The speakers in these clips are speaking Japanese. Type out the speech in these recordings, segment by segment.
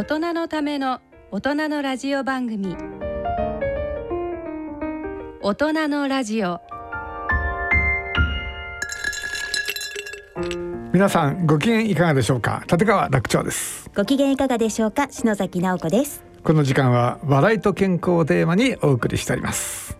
大人のための大人のラジオ番組。大人のラジオ。皆さんご機嫌いかがでしょうか？立川楽長です。ご機嫌いかがでしょうか？篠崎直子です。この時間は笑いと健康をテーマにお送りしております。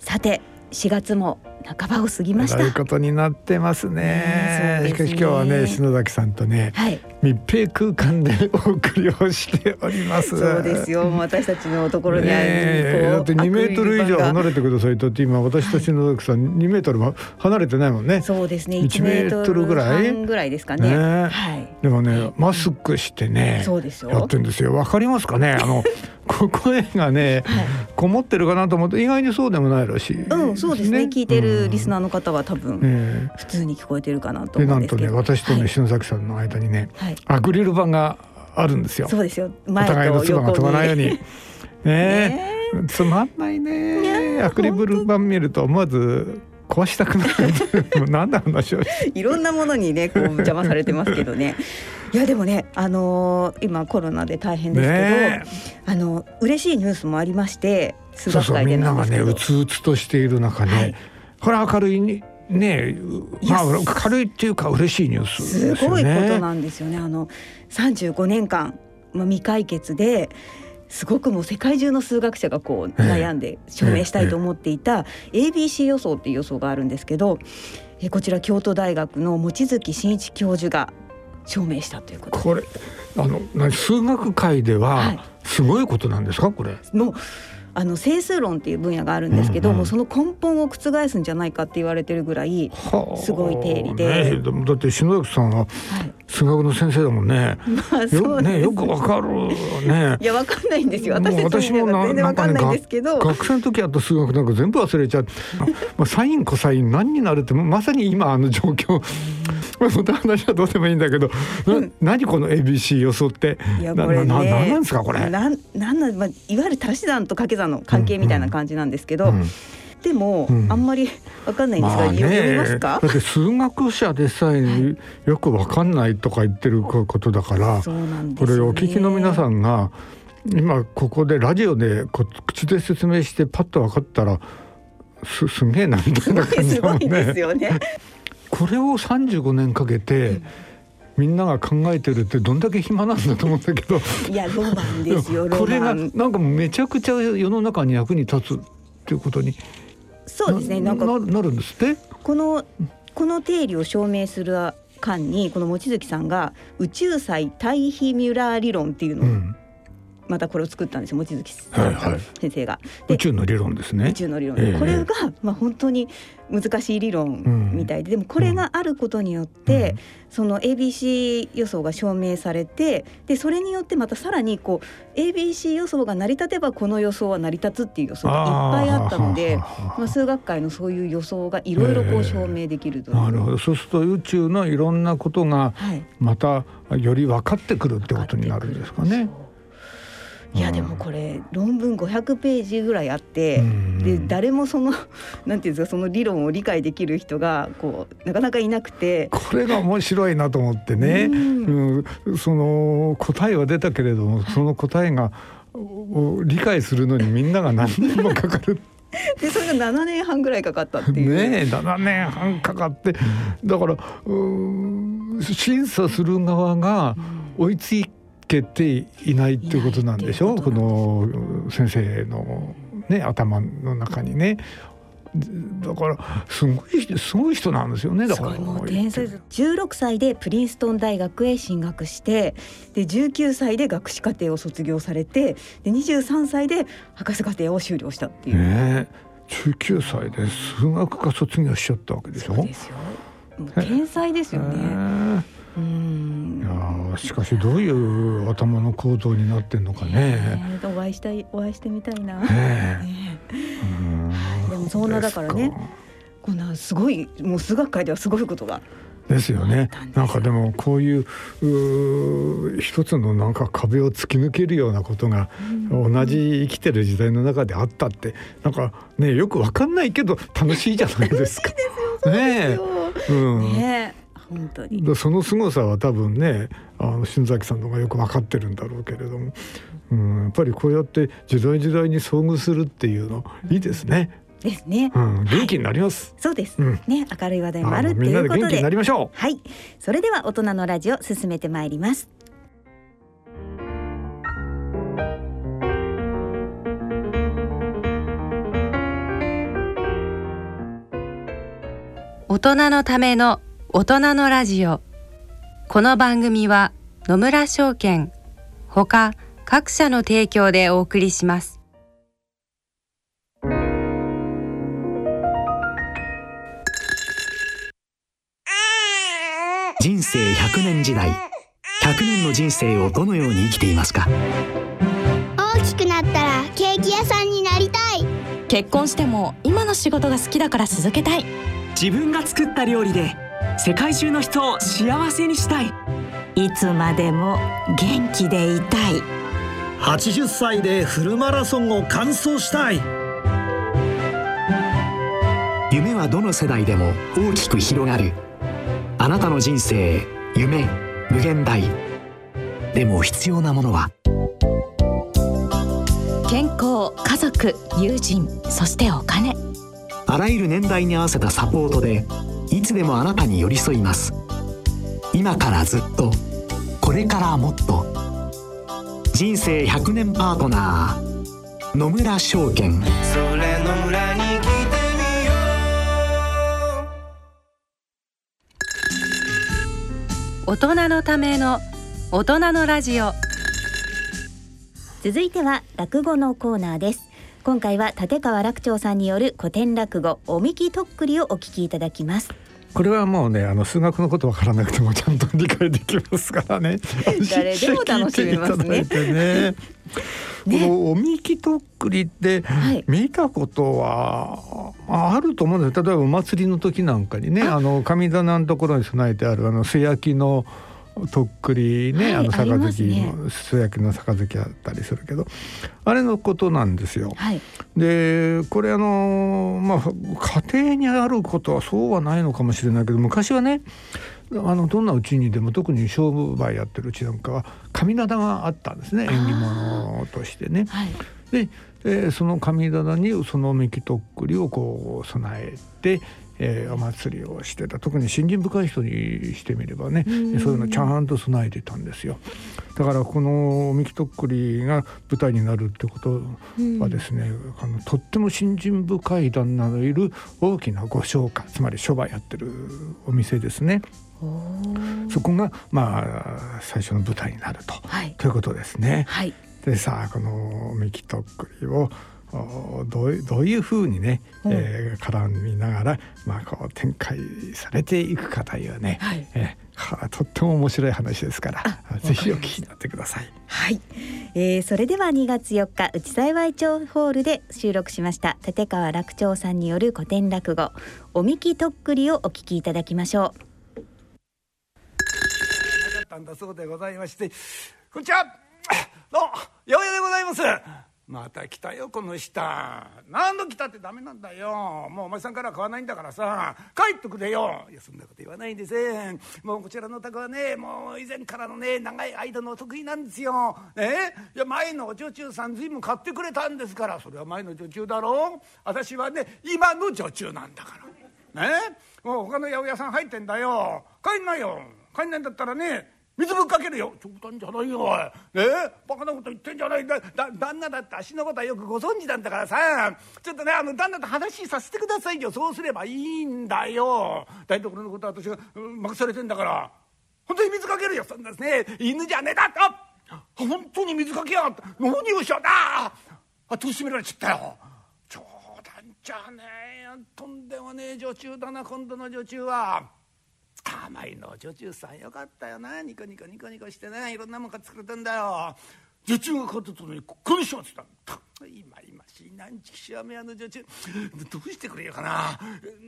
さて4月も半ばを過ぎました。ということになってますね。ねしかし今日はね篠崎さんとね、はい。密閉空間でお送りをしております。そうですよ。私たちのところにある、ねえだって2メートル以上離れてくださいとって今私と篠崎さん2メートルも離れてないもんね。そうですね。1 1メートルぐらい？半ぐらいですかね。ねはい。でもねマスクしてねそうですよ。やってんですよ。わかりますかね？あの こ声がね、はい。こもってるかなと思って意外にそうでもないらしい、うんそうですね。聞いてるリスナー、ーの方は多分え普通に聞こえてるかなと思うんですけど。私とね、はい。篠崎さんの間にねはい。アクリル板があるんですよ。そうですよ。お前互いの唾が飛ばないように。ね。ね。えつまんないね。ねアクリル板見ると思わず壊したくなる。何の話をいろんなものにねこう邪魔されてますけどね。いやでもねあのー今コロナで大変ですけど、ね。あの嬉しいニュースもありまして数そうそうみんなんがね。うつうつとしている中ね、はいこれは明るいにねまあ軽いっていうか嬉しいニュースすですよごいことね。なんですよね。あの35年間、まあ、未解決ですごくもう世界中の数学者がこうええ悩んで証明したいと思っていた ABC 予想っていう予想があるんですけどえこちら京都大学の望月真一教授が証明したということこれあの何数学界でははいすごいことなんですかこれ。もうあの整数論っていう分野があるんですけど、うんうん。もうその根本を覆すんじゃないかって言われてるぐらい、はあ。すごい定理で。ねだって篠崎さんははい、数学の先生だもんね。まあそうねよくわかるね。いやわかんないんですよもう私たちの分野が全然わかんないんですけど、学生の時やった数学なんか全部忘れちゃう。まあサインコサイン何になるってまさに今あの状況。まあそんな話はどうでもいいんだけど、な何この ABC 予想って？いやなこれねなななんですかこれ？なんなんまあいわゆる足し算と掛け算の関係みたいな感じなんですけど、うんでも、うんあんまりわかんないんですが、読みますか？だ？って数学者でさえよくわかんないとか言ってることだから、そうなんでこれ。お聞きの皆さんが今ここでラジオでこ口で説明してパッと分かったらすすげえなみたいな感じすごいだもんねです。よね。これを35年かけてみんなが考えてるってどんだけ暇なんだと思うんだけどいやロマンですよロこれが。なんかもうめちゃくちゃ世の中に役に立つっていうことにそうですね。なんかななるんですって？このこの定理を証明する間にこの望月さんが宇宙際対比ミュラー理論っていうのを、うん、またこれを作ったんですよ望月さんはいはい。先生が。で宇宙の理論ですね。宇。宙の理論、ええ。これが、まあ、本当に難しい理論みたいで、でもこれがあることによって、その ABC 予想が証明されてでそれによってまたさらにこう ABC 予想が成り立てばこの予想は成り立つっていう予想がいっぱいあったので。まあ、数学界のそういう予想がいろいろこう証明できるという、なるほど。そうすると宇宙のいろんなことがはい、またより分かってくるってことになるんですかね。いやでもこれ論文500ページぐらいあって、うん。で誰もその なんていうんですかその理論を理解できる人がこうなかなかいなくて。これが面白いなと思ってね、うん。うん。その答えは出たけれどもその答えがお理解するのにみんなが何年もかかる。でそれが7年半ぐらいかかったっていう。ねえ7年半かかって。だから審査する側が追いつけていないっていうことなんでしょいないってこの先生の、ね、頭の中にね。だからすごいすごい人なんですよねだからもう天才です16歳でプリンストン大学へ進学してで19歳で学士課程を卒業されてで23歳で博士課程を修了したっていう。ねえ19歳で数学科卒業しちゃったわけでしょ？そうですよ。天才ですよね。ねうん。えいやーしかしどういう頭の構造になってんのかね。お会いしたいお会いしてみたいな。ねえ。でもそんなだからねこんなすごいもう数学界ではすごいことが。ですよね。なんかでもこういう一つのなんか壁を突き抜けるようなことが同じ生きてる時代の中であったってなんかねよくわかんないけど楽しいじゃないですか。ねえ、うん、ねえ本当に。その凄さは多分ねあの新崎さんの方がよく分かってるんだろうけれども、うん、やっぱりこうやって時代時代に遭遇するっていうのいいですね。ですね、うん、元気になります、はい、そうです、うん、ね明るい話題もあるっていうことで元気になりましょう。はい。それでは大人のラジオ進めてまいります。大人のための大人のラジオ。この番組は野村証券ほか各社の提供でお送りします。人生100年時代100年の人生をどのように生きていますか？大きくなったらケーキ屋さんになりたい。結婚しても今の仕事が好きだから続けたい。自分が作った料理で世界中の人を幸せにしたい。いつまでも元気でいたい。80歳でフルマラソンを完走したい。夢はどの世代でも大きく広がる。あなたの人生夢無限大。でも必要なものは。健康家族友人そしてお金あらゆる年代に合わせたサポートでいつでもあなたに寄り添います。今からずっとこれからもっと。人生100年パートナー野村証券それ野村に来てみよう。大人のための大人のラジオ。続いては落語のコーナーです今回は立川楽長さんによる古典落語おみきとっくりをお聞きいただきます。これはもうねあの数学のことわからなくてもちゃんと理解できますからね。誰でも楽しめますね。ね。このおみきとっくりって見たことはあると思うんです例えばお祭りの時なんかにねあ。の神棚のところに備えてあるあの素焼きのとっくりね、はい、あの杯の素焼きの杯あったりするけどあれのことなんですよ。はい、でこれあのまあ家庭にあることはそうはないのかもしれないけど昔はねあのどんなうちにでも特に商売やってるうちなんかは神棚があったんですね。縁起物としてね。はい、で、えー、その神棚にそのめきとっくりをこう備えてえー、お祭りをしてた。特に信心深い人にしてみればねそういうのちゃんと備えてたんですよ。だからこの三木とっくりが舞台になるってことはですね、あのとっても信心深い旦那のいる大きなご商家つまり商売やってるお店ですね。そこがまあ最初の舞台になると、はい、ということですね。はい、でさあこの三木とっくりをどうどういうふうにね、うん、えー、絡みながら、まあ、こう展開されていくかというね、はい、えー、とっても面白い話ですからぜひお聞きになってください。はい、えー、それでは2月4日内幸町ホールで収録しました立川楽長さんによる古典落語「おみきとっくり」をお聞きいただきましょう。なかったんだそうでございましてこんにちは。どうも八百屋でございますまた来たよこの下何度来たってダメなんだよ。もうお前さんからは買わないんだからさ。帰ってくれよ。いやそんなこと言わないんですもうこちらのお宅はねもう以前からのね長い間のお得意なんですよ。ね？いや前のお女中さん随分買ってくれたんですから。それは前の女中だろう。私はね今の女中なんだから。ね？もう他の八百屋さん入ってんだよ。帰んなよ。帰んないんだったらね水ぶっかけるよ冗談じゃないよおい。ねえ？バカなこと言ってんじゃないだだ旦那だって足のことはよくご存知なんだからさ。ちょっとねあの旦那と話させてくださいよ。そうすればいいんだよ。台所のことは私が任されてんだから。本当に水かけるよ。そんなですね犬じゃねえだと。本当に水かけやがった何をしようだ。あ戸閉められちゃったよ。冗談じゃねえよ。とんでもねえ女中だな今度の女中は。甘いの女中さんよかったよな。ニコニコニコニコしてねいろんなもん買ってくれてんだよ。女中が買ったとにここにしまってた今今しい何ちきしわめ屋の女中。どうしてくれようかな。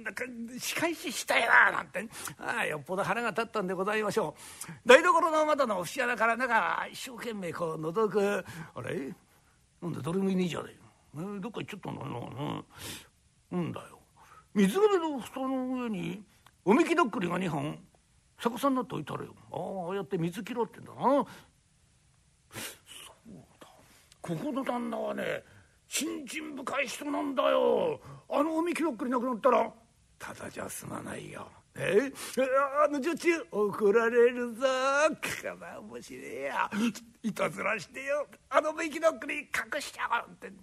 なんか仕返ししたいななんて。ああよっぽど腹が立ったんでございましょう。台所の窓の節穴からなんか一生懸命こう覗く。あれ？なんだ誰もいねえじゃねえ。どっか行っちゃったんだ。ななんだよ。水辺の蓋の上におみきどっくりが2本。逆さになっておいたらよ。ああやって水切ろうってんだな。そうだ。ここの旦那はね信心深い人なんだよ。あのおみきろっくりなくなったらただじゃ済まないよ。え？あの女中怒られるぞ。かな面白いや。いたずらしてよ。あのおみきのっくり隠しちゃうってね。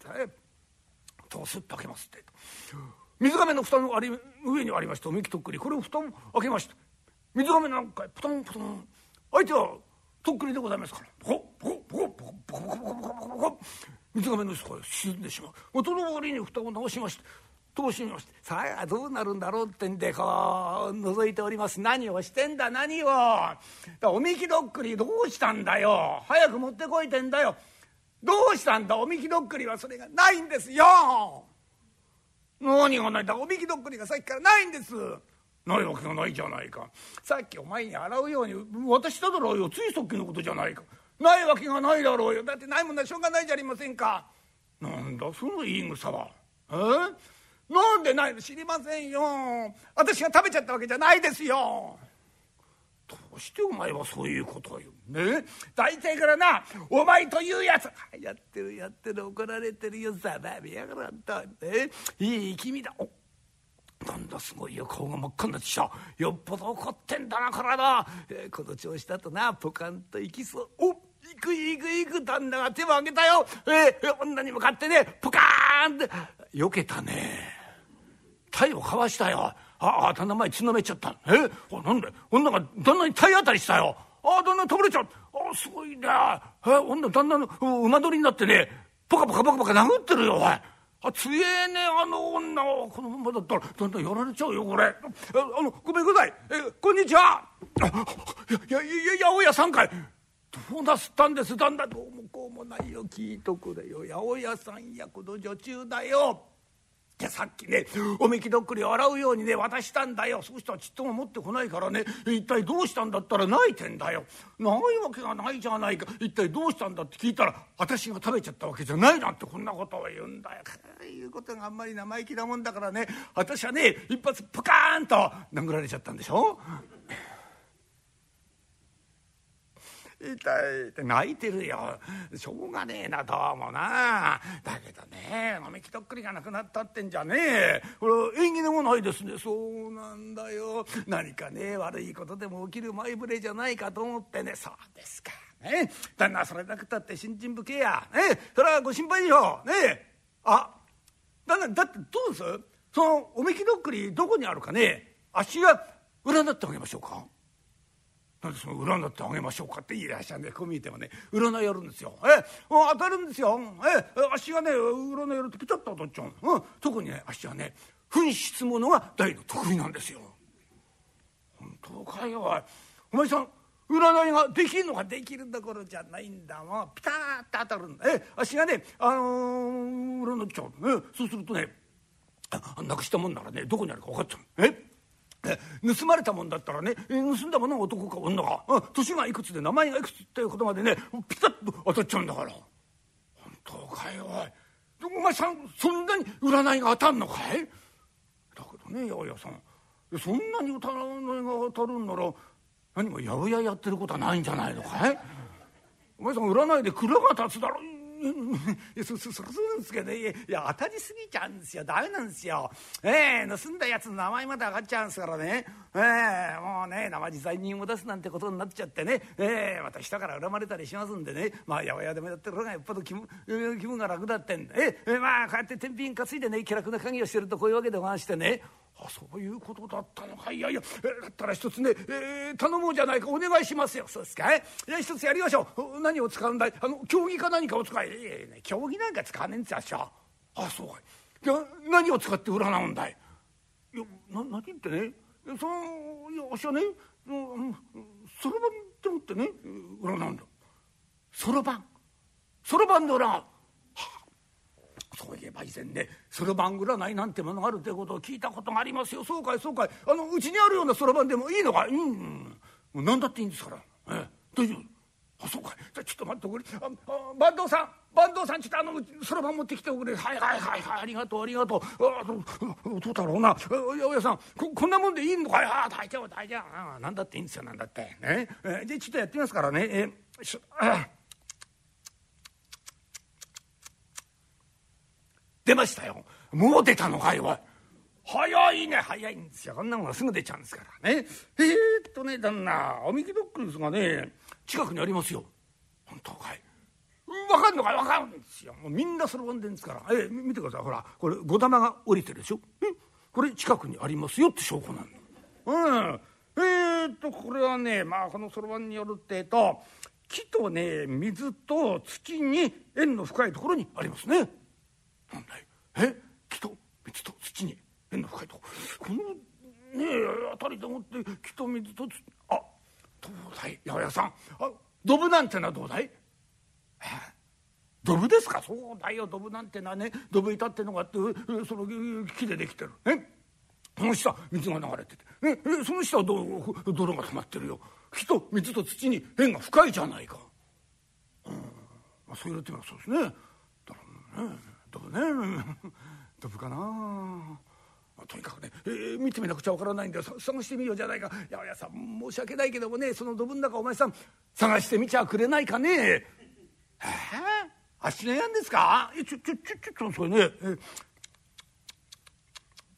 どうすっと開けますって。水がめの蓋のあり上にありました。みきとっくり。これを蓋を開けました。水がめなんかポトンポトン。相手はとっくりでございますから。ポコポコポコポコポコポコポコポコポコ水がめの底へ沈んでしまう元の割に蓋を直しまして通しましてさあどうなるんだろうってんでこう覗いております何をしてんだ何をおみきどっくりどうしたんだよ早く持ってこいてんだよどうしたんだおみきどっくりはそれがないんですよ何がないんだ？おみきどっくりがさっきからないんです。ないわけがないじゃないか。さっきお前に洗うように渡しただろうよついさっきのことじゃないか。ないわけがないだろうよ。だってないもんなしょうがないじゃありませんか。なんだその言い草は。え？なんでないの？知りませんよ。私が食べちゃったわけじゃないですよ。どうしてお前はそういうことを言う？ね？大体からなお前というやつ。やってるやってる。怒られてるよ。ざまみやがらんと。ね？いい君だ。おなんだすごいよ。顔が真っ赤になってきた。よっぽど怒ってんだな体、えー、この調子だとなポカンといきそう。おっ行く行く行く。旦那が手を挙げたよ、えー、女に向かってねポカーンって。よけたね。体をかわしたよ。ああ旦那前血のめっちゃった。え？あなんで女が旦那に体当たりしたよ。ああ旦那倒れちゃう。あすごいねえ？女旦那の馬乗りになってねポカポカポカポカ殴ってるよおいあ強えねあの女を。このままだったらだんだんやられちゃうよこれ。あのごめんください。えこんにちは。いやいやいや八百屋さんかい。どうなすったんですだんだんどうもこうもないよ。聞いとくれよ。八百屋さんやこの女中だよ。じゃさっきねおみきどっくりを洗うようにね渡したんだよ。そうしたらちっとも持ってこないからね。一体どうしたんだったら泣いてんだよ。ないわけがないじゃないか。一体どうしたんだって聞いたら私が食べちゃったわけじゃないなんてこんなことを言うんだよ。いうことがあんまり生意気なもんだからね。私はね一発プカーンと殴られちゃったんでしょ。痛いって泣いてるよ。しょうがねえなどうもな。だけどね飲みきとっくりがなくなったってんじゃねえ。これ縁起でもないですね。そうなんだよ。何かね悪いことでも起きる前触れじゃないかと思ってね。そうですか。ね。旦那それなくたって新人武家や。ね。それはご心配でしょう。ね。あ旦那だってどうですそのおみきどっくりどこにあるかね。あっしが占ってあげましょうか。なんでその占ってあげましょうかって言いらっしゃるんでこう見えてもね占いやるんですよ。え当たるんですよ。えあっしがね占いやるとピタッと当たっちゃう。うん、特にねあっしはね紛失ものが大の得意なんですよ。本当かよお前さん占いができるのかできるどころじゃないんだもんピタッと当たるんだえあっしがねあのー、占っちゃう、えそうするとねなくしたもんならねどこにあるか分かっちゃうえ？盗まれたもんだったらね盗んだものが男か女か。年がいくつで名前がいくつっていうことまでねピタッと当たっちゃうんだから。本当かよおい。お前さんそんなに占いが当たんのかい？だけどね八百屋さん。そんなに占いが当たるんなら何も八百屋やってることはないんじゃないのかい？お前さん占いで蔵が立つだろ。いやそそそそうなんですけどね。いや当たりすぎちゃうんですよ。ダメなんですよ。ええー、盗んだやつの名前まで上がっちゃうんですからね。ええー、もうね生地罪人を出すなんてことになっちゃってね。ええー、また下から恨まれたりしますんでね。まあ八百屋でもやってる方がよっぽど気分気分が楽だってんでええまあこうやって天秤担いでね気楽な鍵をしてるとこういうわけでござんしてね。あそういうことだったのか。いやいや、えだったら一つね、えー、頼もうじゃないか。お願いしますよ。そうですか？いや一つやりましょう。何を使うんだい？あの競技か何かを使いいやいや競技なんか使わねえんですよ。あっしゃあそうかい。や何を使って占うんだい？いやな何ってね？そのいやあっしはねそろばんって思ってね占うんだ。そろばん。そろばんで占う。そういえば以前ねそろばん占いなんてものがあるということを聞いたことがありますよ。そうかいそうかい。あのうちにあるようなそろばんでもいいのか？いうん。何だっていいんですから、ええ、大丈夫。あそうかい。じゃちょっと待ってくれ。ああ坂東さん。坂東さんちょっとあのそろばん持ってきておくれ。はいはいはいはい。ありがとうありがとう。あどうだろうな。八百屋さん。ここんなもんでいいのかい？あ大丈夫大丈夫。あなんだっていいんですよなんだって。ね。えじゃちょっとやってみますからね。えしあ出ましたよ。もう出たのかいおい。早いね。早いんですよ。こんなものすぐ出ちゃうんですからね。えー、っとね旦那おみきドッグですがね近くにありますよ。本当かい。分かんのかい？分かるんですよ。もうみんなそろばんでんですから。え見てください。ほらこれ五玉が降りてるでしょ？えこれ近くにありますよ。って証拠なのうん。えー、っとこれはねまあこのそろばんによるってと木とね水と土に縁の深いところにありますね。なんだいえ木と水と土に縁の深いとこ。このねえ辺りでもって木と水と土。あどうだい八百屋さん。あドブなんてのはどうだい？えドブですか？そうだよドブなんてのはねドブ板ってのがあってその木でできてる。ねその下水が流れてて、ね、その下は泥が溜まってるよ。木と水と土に縁が深いじゃないか、うん。まあ、そう言われてみればそうですね。だからね。ドブね。ドブかな。とにかくね、えー、見てみなくちゃわからないんだよ。探してみようじゃないか。八百屋さん申し訳ないけどもねそのドブの中お前さん探してみちゃくれないかね。ええ足のやんですか？えちょちょちょちょそれね。え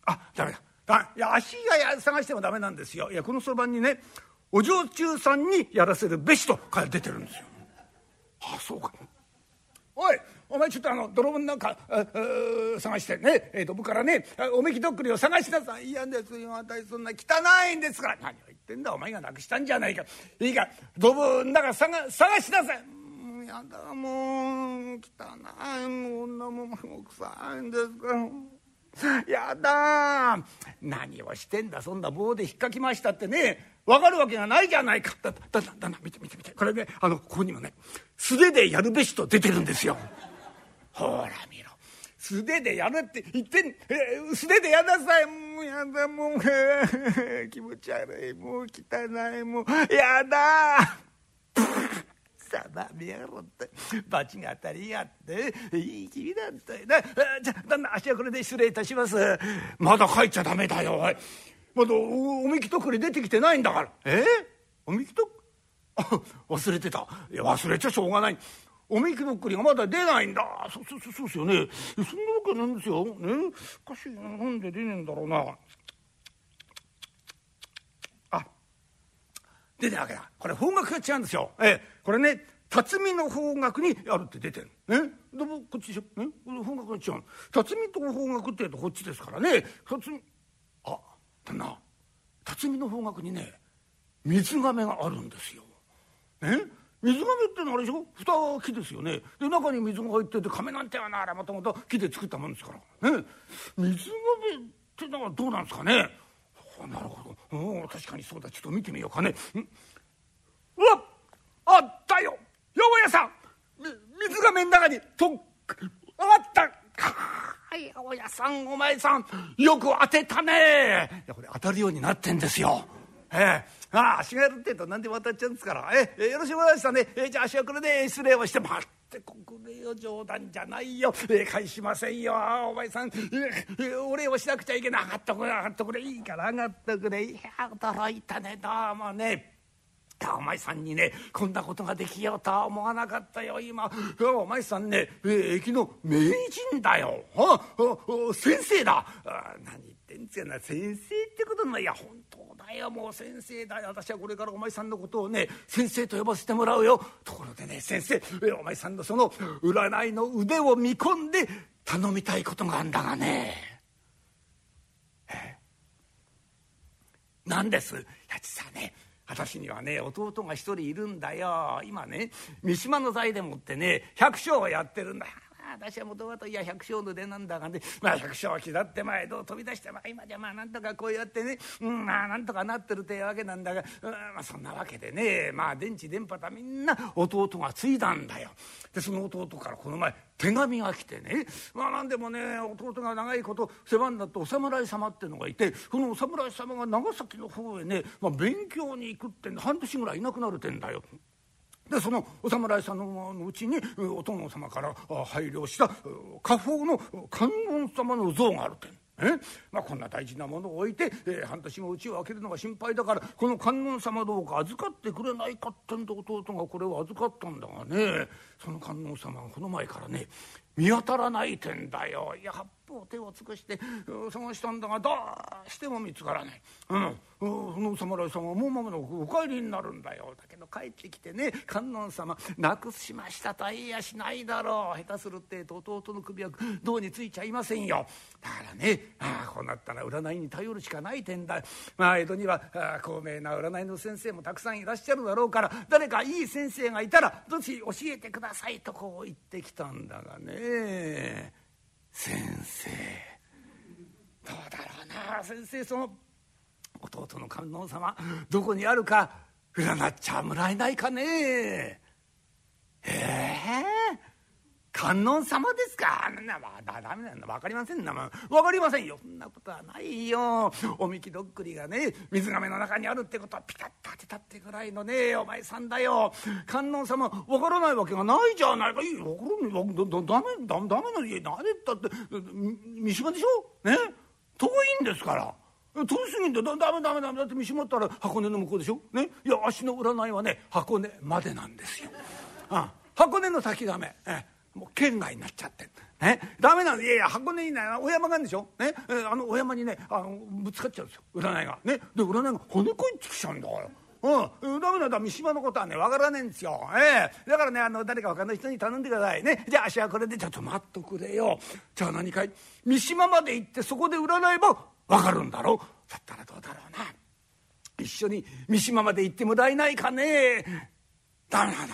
あダメだ。あいや足が探してもダメなんですよ。いやこのそばにねお嬢中さんにやらせるべしと出てるんですよ。あそうか。おいお前ちょっとあの泥棒なんか探してね、えー、ドブからねおめきどっくりを探しなさい。嫌ですよ私そんな汚いんですから。何を言ってんだ。お前がなくしたんじゃないか。いいか。ドブの中探探しなさい。やだもう。汚い。もう女も臭いんですから。やだ何をしてんだそんな棒で引っかきましたってね分かるわけがないじゃないかだだだだだ見て見て見てこれねあのここにもね素手でやるべしと出てるんですよ。ほら見ろ素手でやるって言ってん、えー、素手でやなさいもうやだもう、気持ち悪いもう汚いもうやださま見やろって罰が当たりやっていい君だったよな。じゃあ旦那足はこれで失礼いたします。まだ帰っちゃダメだよ。おいまだおおみきとくり出てきてないんだから。え？おみきと 忘れてた。いや忘れちゃしょうがない。おみきぼっくりがまだ出ないんだ。そそそそうですよね。そんなわけなんですよ。ね？おかしいななんで出ねえんだろうな。あ出てるわけだ。これ方角が違うんですよ。ええ。これね辰巳の方角にあるって出てるね？でもこっちでしょ？方角が違う辰巳と方角って言うとこっちですからね。辰巳あ旦那。辰巳の方角にね水がめがあるんですよ。ね？水亀ってのはあれでしょ？蓋は木ですよね。で中に水が入ってて亀なんてはなあれもともと木で作ったもんですから。ね？水亀ってのはどうなんですかね？なるほど。確かにそうだ。ちょっと見てみようかねうわあったよ八百屋さん水亀の中にとあった。はい八百屋さんお前さんよく当てたね。いやこれ当たるようになってんですよ。ええ。ああ足がやるってえと何でも当たっちゃうんですから。ええよろしゅうございましたね。えじゃあ足はこれで失礼をして待ってこくれよ冗談じゃないよ。え返しませんよ。お前さん。えお礼をしなくちゃいけない上がっとくれ上がっとくれいいから上がっとくれ。いや驚いたね。どうもねお前さんにねこんなことができようとは思わなかったよ今。お前さんね、駅の名人だよ。ああ先生だ。何言ってんですよな。先生ってことのいや本当だよ。もう先生だよ。私はこれからお前さんのことをね先生と呼ばせてもらうよ。ところでね先生お前さんのその占いの腕を見込んで頼みたいことがあんだがね。何です？やつさね。私にはね弟が一人いるんだよ。今ね三島の財でもってね百姓をやってるんだ。よ私はもともといや百姓の出なんだがねまあ百姓を刻って前どう飛び出してまあ今じゃまあなんとかこうやってね、うん、まあなんとかなってるっていうわけなんだが、うん、まあそんなわけでねまあ電池電波だみんな弟が継いだんだよ。でその弟からこの前手紙が来てねまあ何でもね弟が長いこと世話になったお侍様ってのがいてそのお侍様が長崎の方へね、まあ、勉強に行くって半年ぐらいいなくなるってんだよ。でそのお侍さんのうちにお殿様から配慮した家宝の観音様の像があるってえ？まあ、こんな大事なものを置いて、えー、半年も家を開けるのが心配だからこの観音様どうか預かってくれないかってんで弟がこれを預かったんだがねその観音様がこの前からね見当たらないてんだよ。いや八方手を尽くして探したんだがどうしても見つからない。うん。その侍さんはもう間もなくお帰りになるんだよ。だけど帰ってきてね観音様なくしましたとは言いやしないだろう。下手するって弟の首は銅についちゃいませんよ。だからねああこうなったら占いに頼るしかない点だ。まあ江戸にはあ高名な占いの先生もたくさんいらっしゃるだろうから誰かいい先生がいたらどっち教えてくださいとこう言ってきたんだがね。先生。どうだろうな。先生その弟の観音様どこにあるか占っちゃもらえないかね。ええ観音様ですか？な、まあ、だめなんだ分かりませんな、まあ、かりませんよ。そんなことはないよ。おみきどっくりがね水がめの中にあるってことはピタッと当てたってぐらいのねお前さんだよ。観音様分からないわけがないじゃないか。いい分からない。だだめだめな家何だって三島でしょ？ね？遠いんですから。遠すぎんだだダメダメダメ。だって見しまったら箱根の向こうでしょ？ね？いや足の占いはね箱根までなんですよ。あ箱根の先ダメ。え。もう県外になっちゃって。ね、ダメなんでいやいや箱根にねお山があるんでしょ、ね、あのお山にねあのぶつかっちゃうんですよ。占いが。ね、で占いが骨こいってきちゃうんだから。うん、ダメなんだ。三島のことはね分からねえんですよ、ええ。ー、だからねあの誰か分かんない人に頼んでください。ね？じゃあ足はこれでちょっと待っとくれよ。じゃあ何かい？三島まで行ってそこで占えば分かるんだろう。だったらどうだろうな。一緒に三島まで行ってもらえないかね。ダメだダメ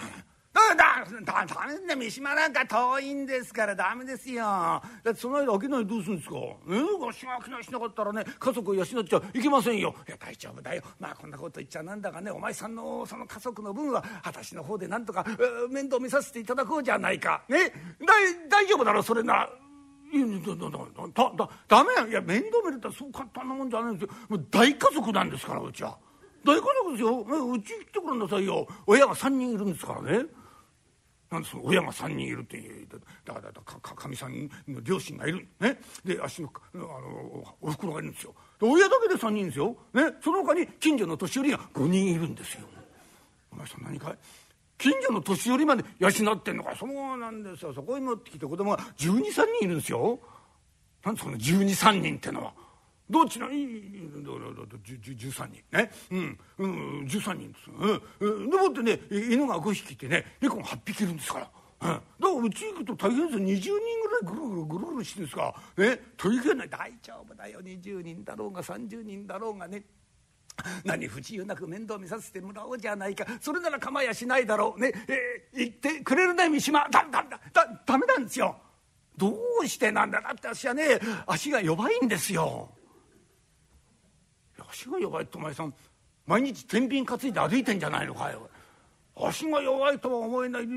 だだだめだ三島なんか遠いんですからダメですよ。だってその間飽きないどうするんですか？えわしが飽きないしなかったらね家族を養っちゃいけませんよ。いや大丈夫だよ。まあこんなこと言っちゃなんだがねお前さんのその家族の分は私の方でなんとか面倒見させていただこうじゃないか。ね？大大丈夫だろそれないやだだだだダメ。やいや面倒見るってそう簡単なもんじゃないんですよ。もう大家族なんですからうちは。大家族ですよ。うち来てくれなさいよ。親が3人いるんですからね。なんでその親が3人いるってだからかかみさんの両親がいる。ね。で足のあのおふくろがいるんですよ。親だけで3人ですよ、ね、その他に近所の年寄りが5人いるんですよ。お前さん何かい？近所の年寄りまで養ってんのか。そうなんですよ。そこに持ってきた子供が12、3人いるんですよ。なんでその12、3人ってのは？どっちの？いい13人ね？うん、うん、13人です、うん、でもってね犬が5匹ってね猫が8匹いるんですから。うん、だからうち行くと大変ですよ。20人ぐらいぐるぐるぐるぐるしてんですかね？取りけない大丈夫だよ。20人だろうが30人だろうがね。何不自由なく面倒見させてもらおうじゃないか。それなら構やしないだろう。ね？えー、言ってくれるね三島。だだだだダメなんですよ。どうしてなんだ。だって私はね足が弱いんですよ。足が弱いってお前さん毎日天秤担いで歩いてんじゃないのかよ。足が弱いとは思えない。い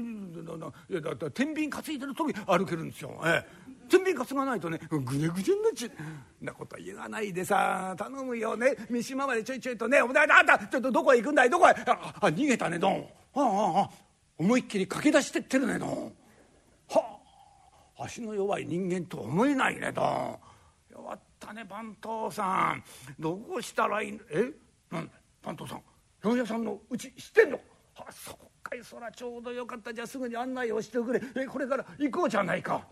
やだって天秤担いでる時歩けるんですよ。ええ。天秤担がないとねぐねぐねになっちゃう。なこと言わないでさ。頼むよね。三島までちょいちょいとね「お前あんたちょっとどこへ行くんだい？どこへ？ああ逃げたねどんあああ思いっきり駆け出してってるねどんはあ。足の弱い人間と思えないねどん弱ったね番頭さん。どうしたらいい？のえ？なん番頭さん。八百屋さんのうち知ってんの？あそこかい。そらちょうどよかった。じゃあすぐに案内をしてくれ。えこれから行こうじゃないか。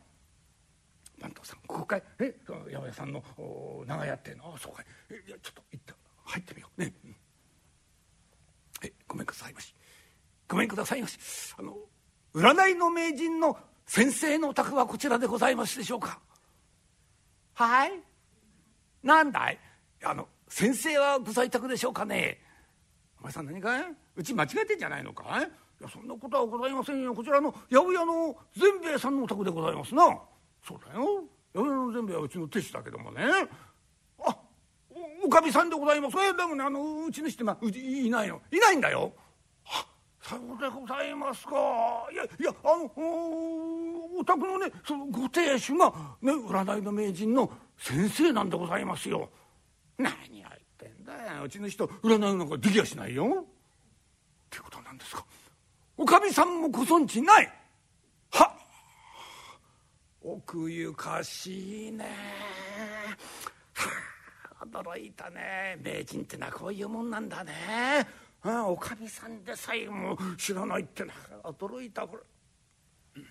番頭さんここかい？え？八百屋さんの長屋っての？あそうかい。えいやちょっと行って入ってみよう。ね、えごめんくださいまし。ごめんくださいまし。あの占いの名人の先生のお宅はこちらでございますでしょうか？はい。なんだい？あの先生はご在宅でしょうかね？お前さん何かい？うち間違えてんじゃないのかい？やそんなことはございませんよ。こちらの八百屋の善兵衛さんのお宅でございますな。そうだよ。八百屋の善兵衛はうちの弟子だけどもね。あおかみさんでございます。えでもねあのうちの人まうちいないの。いないんだよ。そうでございますか。いやいやあのお宅のねそのご亭主が、ね、占いの名人の先生なんでございますよ。何を言ってんだよ。うちの人占いなんかできやしないよ。ってことなんですか。おかみさんもご存知ない。は奥ゆかしいね。はあ驚いたね。名人ってのはこういうもんなんだね。あおかみさんでさえも知らないってのは驚いた。これ、うん、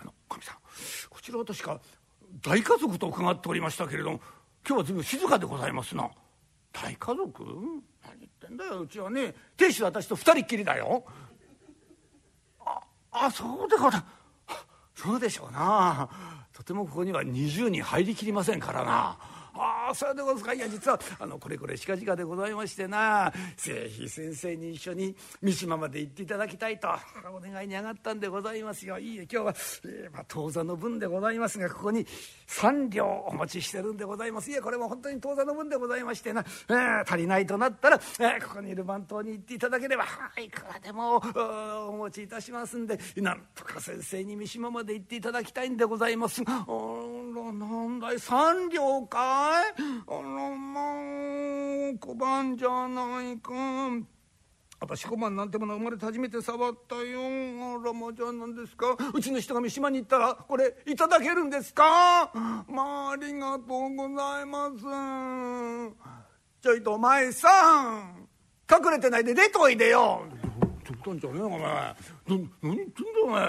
あのおかみさんこちらは確か大家族と伺っておりましたけれども今日は随分静かでございますな。大家族？何言ってんだようちはね。亭主私と二人っきりだよ。ああそうでござそうでしょうな。とてもここには20人入りきりませんからな。ああそれでございますか。いや実はあのこれこれ近々でございましてな。ぜひ先生に一緒に三島まで行っていただきたいとお願いに上がったんでございますよ。いいえ今日は、えー、まあ、当座の分でございますがここに3両お持ちしてるんでございます。いやこれも本当に当座の分でございましてな、えー、足りないとなったら、えー、ここにいる番頭に行っていただければ。いくらでもお持ちいたしますんでなんとか先生に三島まで行っていただきたいんでございます。あらなんだい3両か。い？あらまあ小判じゃないか。私小判なんてもの生まれて初めて触ったよ。あらまあじゃあ何ですか？うちの人が三島に行ったらこれいただけるんですか？まあありがとうございます。ちょいとお前さん隠れてないで出といでよ。極端じゃねえお前。何言ってんだお前。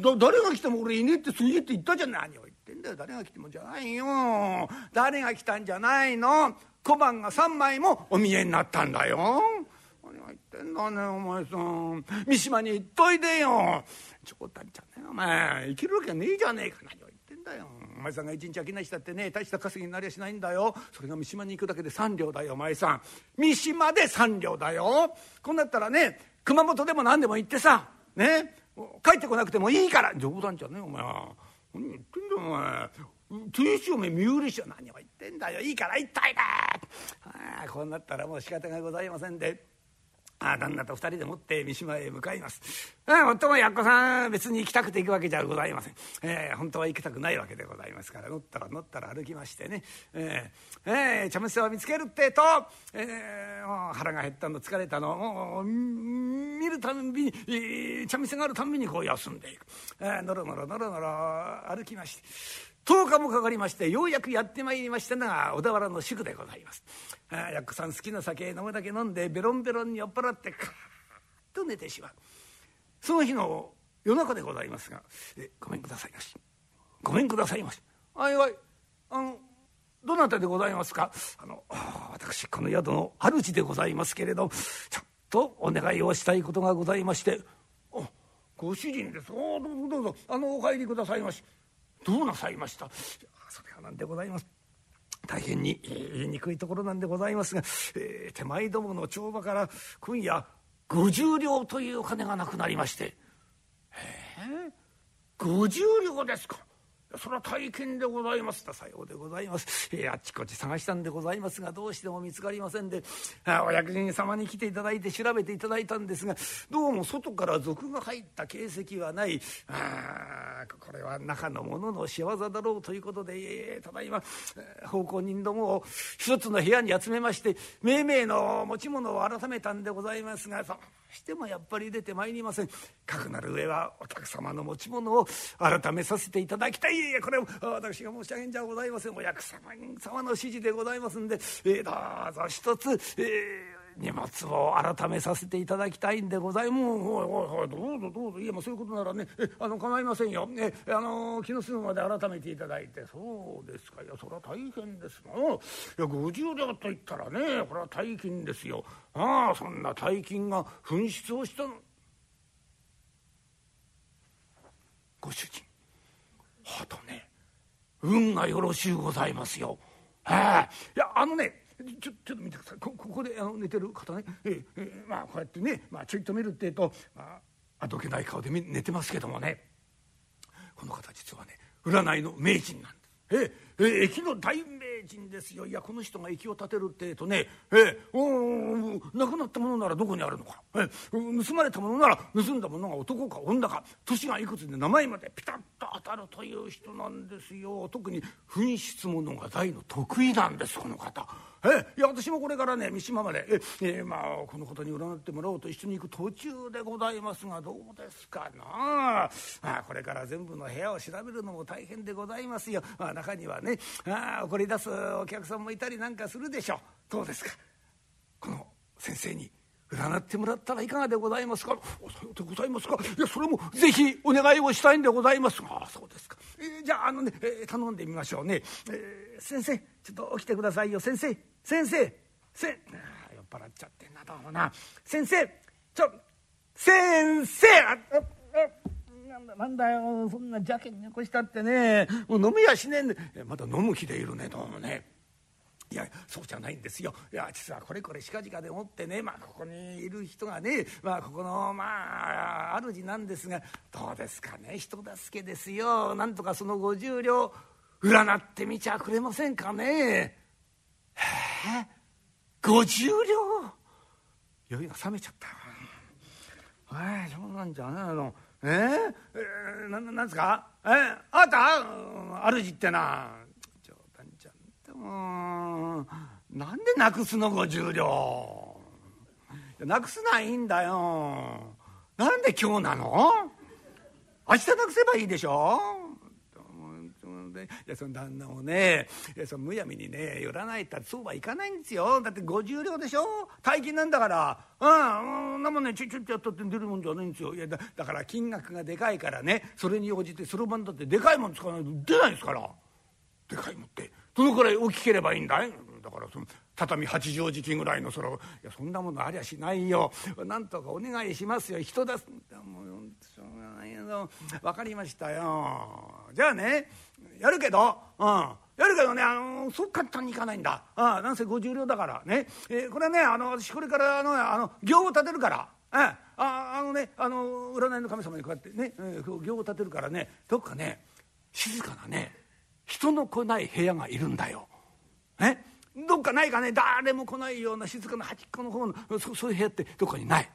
だ誰が来ても俺いねえってすげえって言ったじゃん何をってんだよ。誰が来てもじゃないよ。誰が来たんじゃないの。小判が3枚もお見えになったんだよ。何が言ってんだねお前さん。三島に行っといでよ。冗談じゃね。えお前生きるわけねえじゃねえか。何を言ってんだよ。お前さんが一日飽きないしたってね大した稼ぎになりゃしないんだよ。それが三島に行くだけで3両だよお前さん。三島で3両だよ。こうなったらね熊本でも何でも行ってさね。帰ってこなくてもいいから。冗談じゃねえお前は。何言ってんだお前。亭主おめえ身売りしよ何を言ってんだよ。いいから一体だああこうなったらもう仕方がございませんで。あ旦那と二人でもって三島へ向かいます。あもやっこさん別に行きたくて行くわけじゃございません。えー、本当は行きたくないわけでございますから乗ったら乗ったら歩きましてね、えーえー、茶店を見つけるってと、えー、腹が減ったの疲れたの見るたんびに、えー、茶店があるたんびにこう休んでいく、えー、のろのろのろのろ歩きまして10日もかかりましてようやくやってまいりましたのが小田原の宿でございます。あやっこさん好きな酒飲むだけ飲んでベロンベロンに酔っ払ってカーッと寝てしまう。その日の夜中でございますが「えごめんくださいまし。ごめんくださいまし」「あいわい。あのどなたでございますか?」あの「私この宿の主でございますけれどちょっとお願いをしたいことがございまして」「あご主人です。おどうぞどうぞ。あのお帰りくださいまし」どうなさいました？それはなんでございます。大変に言いにくいところなんでございますが、えー、手前どもの帳場から今夜50両というお金がなくなりまして「えー、50両ですか？それは大金でございます」とさようでございます、えー、あっちこっち探したんでございますがどうしても見つかりませんで。あお役人様に来ていただいて調べていただいたんですがどうも外から賊が入った形跡はない。あこれは中の者の仕業だろうということで、えー、ただいま奉公人どもを一つの部屋に集めまして命名の持ち物を改めたんでございますがしてもやっぱり出てまいりません。かくなる上はお客様の持ち物を改めさせていただきたい。いやこれを私が申し上げんじゃございません。お役様様の指示でございますんで、えー、どうぞ一つ、えー荷物を改めさせていただきたいんでございます。もう、はいはい、どうぞどうぞ。いや、もうそういうことならね、え、あの、構いませんよ。え、あの、気の済むまで改めていただいて。そうですか。いや、それは大変ですな。いや、50両と言ったらね、これは大金ですよ。ああ、そんな大金が紛失をしたの。ご主人、はとね、運がよろしゅうございますよ。はい。いや、あのね、ちょちょっと見てください。ここであの寝てる方ね、ええまあこうやってね、まあ、ちょいと見るってえと、まあ、あどけない顔で寝てますけどもね。この方実はね占いの名人なんです。ええー、駅の大名人ですよ。いやこの人が駅を建てるってえとね、えー、亡くなったものならどこにあるのか、えー、盗まれたものなら盗んだものが男か女か。年がいくつで名前までピタッと当たるという人なんですよ。特に紛失物が大の得意なんですこの方。いや私もこれからね三島までえ、まあこのことに占ってもらおうと一緒に行く途中でございますがどうですかな。あこれから全部の部屋を調べるのも大変でございますよ、まあ、中にはねあ怒り出すお客さんもいたりなんかするでしょう。どうですか？この先生に。占ってもらったらいかがでございますか「さようでございますか？いやそれもぜひお願いをしたいんでございます。があそうですか、えー、じゃああのね、えー、頼んでみましょうね、えー、先生ちょっと起きてくださいよ。先生先生せ酔っ払っちゃってんなどうもな。先生ちょ先生あなんだなんだよそんな邪気に残したってね。もう飲みやしねえんで。まだ飲む気でいるねどうもね。いやそうじゃないんですよ。いや実はこれこれしかじかでもってねまあここにいる人がねまあここのまあ主なんですがどうですかね人助けですよ。なんとかその50両占ってみちゃくれませんかね。へえ50両酔いが冷めちゃった。ええそうなんじゃないの？えー、えー、ななんですか？えー、あなた？主ってな。うん。なんでなくすの50両。なくすのはいいんだよ。なんで今日なの？明日なくせばいいでしょ？いやその旦那をねそのむやみにね寄らないったらそうはいかないんですよ。だって50両でしょ？大金なんだから。うん。なもんねちょちょっとやったって出るもんじゃないんですよ。いやだだから金額がでかいからねそれに応じてそろばんだってでかいもん使わないと出ないですから。でかいもんってどのくらい大きければいいんだい？だからその畳八畳敷きぐらいのそれいやそんなものありゃしないよ。なんとかお願いしますよ。人出すもうしょうがないよ。分かりましたよ。じゃあねやるけど。うん。やるけどねあのそう簡単にいかないんだ。あなんせ50両だからね、えー、これねあの私これからあのあの行を立てるから。ああのねあの占いの神様にこうやってね、えー、行を立てるからね。どっかね静かなね人の来ない部屋がいるんだよ。えどっかないかね？誰も来ないような静かな端っこの方のそそういう部屋ってどっかにない。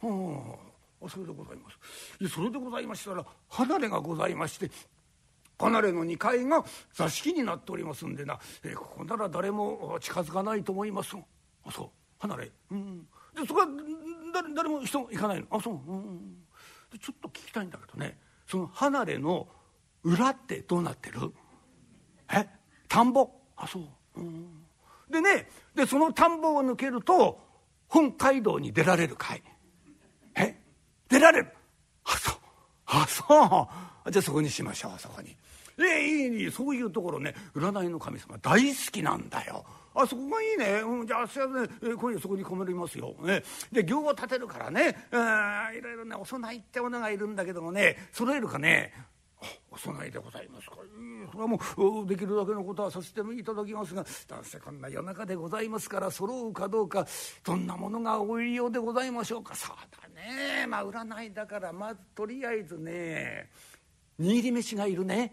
はあそれでございます。それでございましたら離れがございまして離れの2階が座敷になっておりますんでな、えー、ここなら誰も近づかないと思います。あそう。離れ。うん。でそこは誰誰も人行かないの。あそう。うん。でちょっと聞きたいんだけどね。その離れの裏ってどうなってる？え？田んぼ？あそう、うん、でねでその田んぼを抜けると本街道に出られるかい。え？出られる。あそう。あそう。じゃあそこにしましょうそこに。えいいいい。そういうところね占いの神様大好きなんだよ。あそこがいいね、うん、じゃあ明日ね、え今夜そこに込めますよ。ね、で行を立てるからね、うん、いろいろねお供えってものがいるんだけどもね揃えるかね。お供えでございますか、それはもうできるだけのことはさせていただきますが男性こんな夜中でございますから揃うかどうかどんなものがお入り用でございましょうか。そうだね。まあ占いだからまずとりあえずね握り飯がいるね。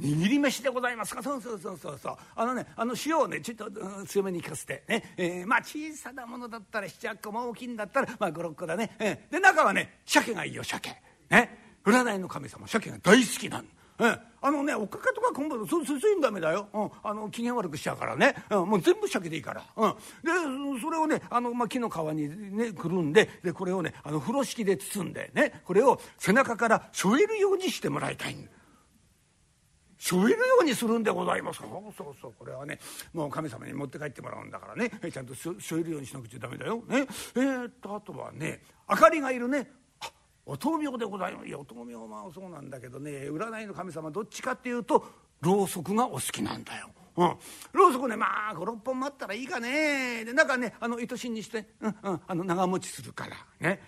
握り飯でございますか。そうそうそうそうそう。あのねあの塩をねちょっと、うん、強めに効かせて。ね、えー、まあ小さなものだったら七八個も大きいんだったらまあ56個だね、えー、で中はね鮭がいいよ鮭。ね。占いの神様鮭が大好きなん。ええ、あのねおかかとか昆布そそそういうのダメだよ、うん、あの機嫌悪くしちゃうからね、うん、もう全部鮭でいいから、うん、でそれをねあの、まあ、木の皮にねくるんででこれをねあの風呂敷で包んでねこれを背中から背負えるようにしてもらいたい背負えるようにするんでございます。そうそうそう。これはねもう神様に持って帰ってもらうんだからね。ちゃんと背負えるようにしなくちゃダメだよ。ね。えー、っとあとはね明かりがいるね。お灯明でございます。いやお灯明はそうなんだけどね。占いの神様どっちかっていうとろうそくがお好きなんだよ。うん、ろうそくねまあ56本待ったらいいかね。で中ねあの糸芯にして、うんうん、あの長持ちするから。ね、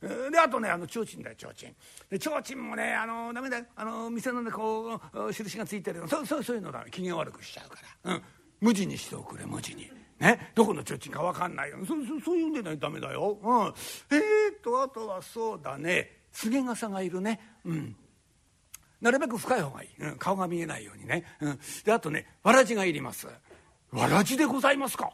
うん、であとねあの提灯だよ提灯。で提灯もねあのダメだよ。あの店のねこう印がついてるそうそうそういうのだ。機嫌悪くしちゃうから、うん、無地にしておくれ無地に。ね、どこの提灯か分かんないよ。そそそういうんでないとダメだよ。うん、えー、っとあとはそうだね。菅笠がいるね。うん。なるべく深い方がいい、うん、顔が見えないようにね、うん、であとねわらじがいります。わらじでございますか。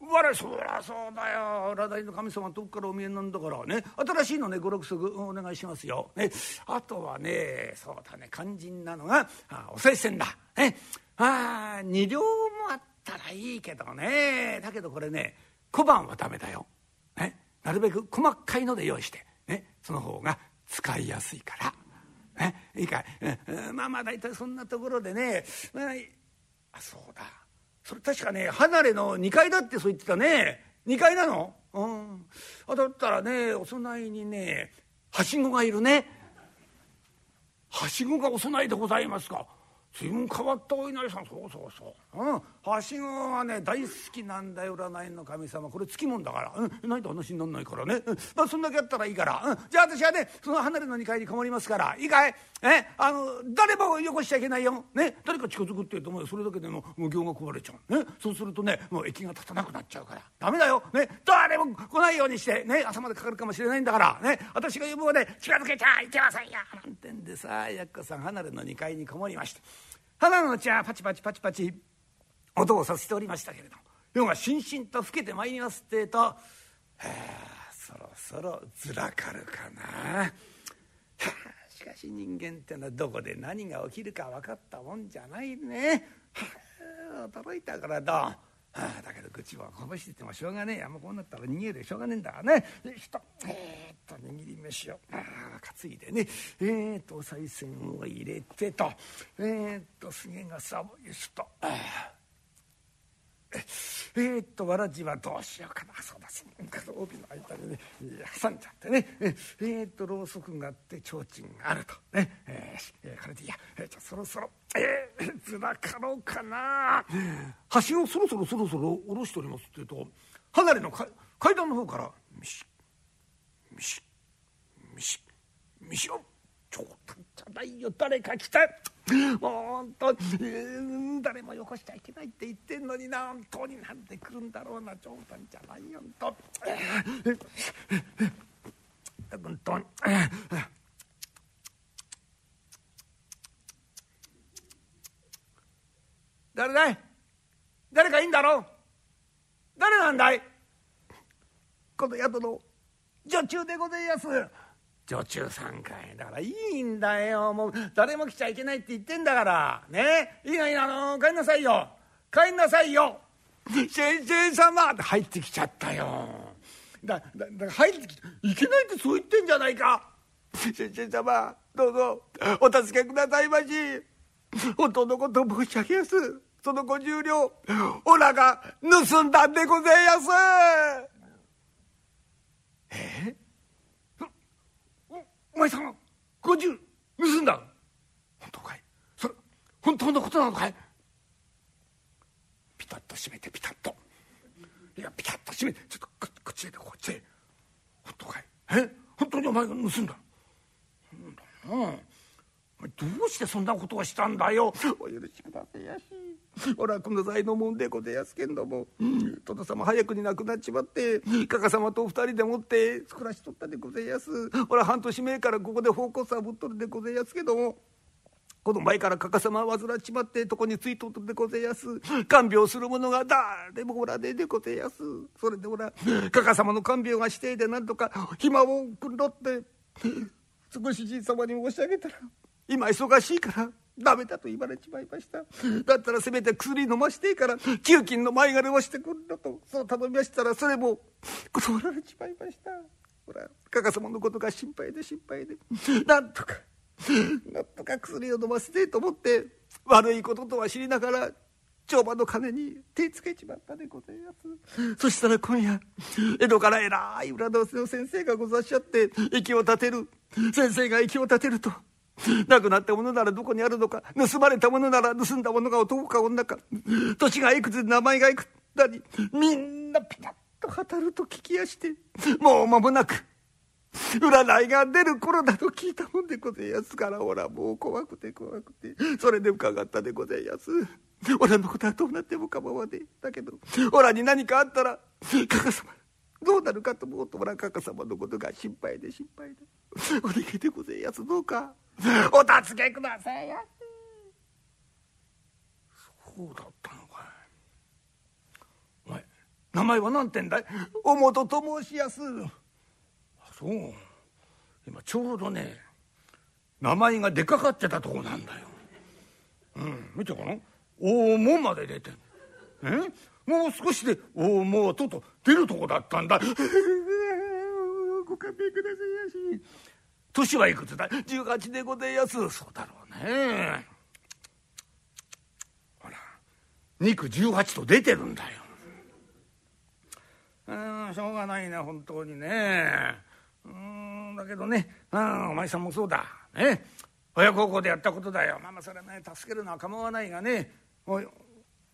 わらそりゃそうだよ。占いの神様遠くからお見えなんだからね。新しいのね五六足お願いしますよ、ね、あとはねそうだね。肝心なのがあお賽銭だ、ね、ああ二両ったらいいけどね。だけどこれね小判はダメだよ、ね、なるべく細かいので用意して、ね、その方が使いやすいから。ね、いいかい、うん、まあまあ大体そんなところでね、まあ、あそうだ。それ確かね離れの2階だってそう言ってたね。2階なの？うん。あだったらねお供えにねはしごがいるね。はしごがお供えでございますか随分変わったお稲荷さん。そうそうそう、うん、はしごはね大好きなんだよ占いの神様。これつきもんだから、うん、ないと話になんないからね、うん、まあそんだけやったらいいから、うん、じゃあ私はねその離れの2階にこもりますから。いいかい？え？あの誰もよこしちゃいけないよ、ね、誰か近づくって言うともうそれだけでも無行が壊れちゃう、ね、そうするとねもう駅が立たなくなっちゃうから。ダメだよ、ね、誰も来ないようにして、ね、朝までかかるかもしれないんだから、ね、私が呼ぶまで近づけちゃいけませんよ。なんてんでさやっこさん離れの2階にこもりました。花のうちはパチパチパチパチ。音をさせておりましたけれど夜がしんしんと更けてまいりますってえと、はあ、そろそろずらかるかな。はあ、しかし人間ってのはどこで何が起きるか分かったもんじゃないね。はあ、驚いたからだ。はあ、だけど口はこぼしててもしょうがねえやもうこうなったら逃げるしょうがねえんだからねひとえー、っと握り飯をあ担いでねえー、っとお賽銭を入れてとえー、っとすげがさぼよしと。あえー、っとわらじはどうしようかな。そうだ帯の間にね挟んじゃってね。え、っとろうそくがあって提灯があると。ね、えー、これでいいや、えー、じゃそろそろ。えー、ずらかろうかな。橋をそろそろそろそろ下ろしておりますって言うと離れの階段の方からミシッミシッミシッミシッ冗談じゃないよ誰か来たもう本当、誰もよこしちゃいけないって言ってんのにな本当になんで来るんだろうな冗談じゃないよ本当本当に。誰だい誰かいいんだろう誰なんだいこの宿の女中でございます女中さんかいだからいいんだよ。もう誰も来ちゃいけないって言ってんだから。ね？いいないいあの帰んなさいよ。帰んなさいよ。先生様って入ってきちゃったよ。だだだ入ってきていけないってそう言ってんじゃないか。先生様どうぞ。お助けくださいまし。本当のこと申し上げます。その50両おらが盗んだんでございやす。え？お前さん50盗んだ。本当かい？それ本当のことなのかい？ピタッと閉めてピタッと。いやピタッと閉めてちょっとここっちへこっちへ。本当かい？え？本当にお前が盗んだ？なんだなどうしてそんなことをしたんだよ。お許しください。やしお楽の才のもんでございやすけんども殿様早くに亡くなっちまってかか様と二人でもって暮らしとったでございやす。ほら半年前からここで奉公さぶっとるでございやすけどもこの前からかか様は患っちまってとこについとるでございやす。看病する者が誰もおらねえでございやす。それでほらかか様の看病がしてでなんとか暇をくんろって少しじい様に申し上げたら今忙しいからダメだと言われちまいました。だったらせめて薬飲ましてから給金の前借りをしてくんだとそう頼みましたらそれも断られちまいました。ほらかか様のことが心配で心配で。なんとかなんとか薬を飲ませてと思って悪いこととは知りながら帳場の金に手つけちまったでございます。そしたら今夜江戸から偉い裏の先生がござっしゃって息を立てる。先生が息を立てると 亡くなったものならどこにあるのか盗まれたものなら盗んだものが男か女か。年がいくつ名前がいくつにみんなピタッと当たると聞きやしてもう間もなく占いが出る頃だと聞いたもんでございます。からおらもう怖くて怖くてそれで伺ったでございます。おらのことはどうなっても構わねえ。だけどおらに何かあったらかか様どうなるかと思うと村かか様のことが心配で心配で。お願いでございやすどうか。お助けくださいや。そうだったのかお前名前は何てんだい？おもとと申しやす。あそう。今ちょうどね名前が出かかってたとこなんだよ。うん見てこの「おも」まで出てんえ？もう少しで「おもうと」と出るとこだったんだ。ご勘弁くださいやし。年はいくつだ？18でございやす。そうだろうね。ほら肉18と出てるんだよ。うんしょうがないね本当にね。うんだけどね。うんお前さんもそうだ。ね。親孝行でやったことだよ。まあまあそれね助けるのは構わないがね。おや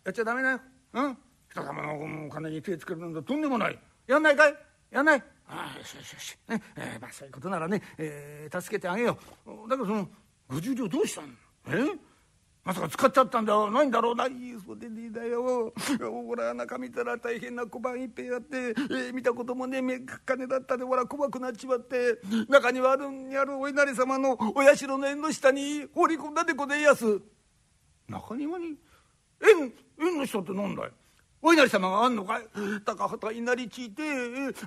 っちゃダメだよ。うん？人様の金に手つけるなんてとんでもない。やんないかい？やんない？ああよしよしよし、ねえー、まあそういうことならね、えー、助けてあげよう。だけどその50両どうしたん？え？まさか使っちゃったんだよ。ないんだろう。ないそうでねえだよ。ほら中見たら大変な小判一杯あって、えー、見たこともねえ金だったでほら怖くなっちまって中にはあるにあるお稲荷様のお社の縁の下に放り込んだでございやす。中庭に？縁縁の下って何だい？お稲荷様があんのかい？高畑稲荷ちいて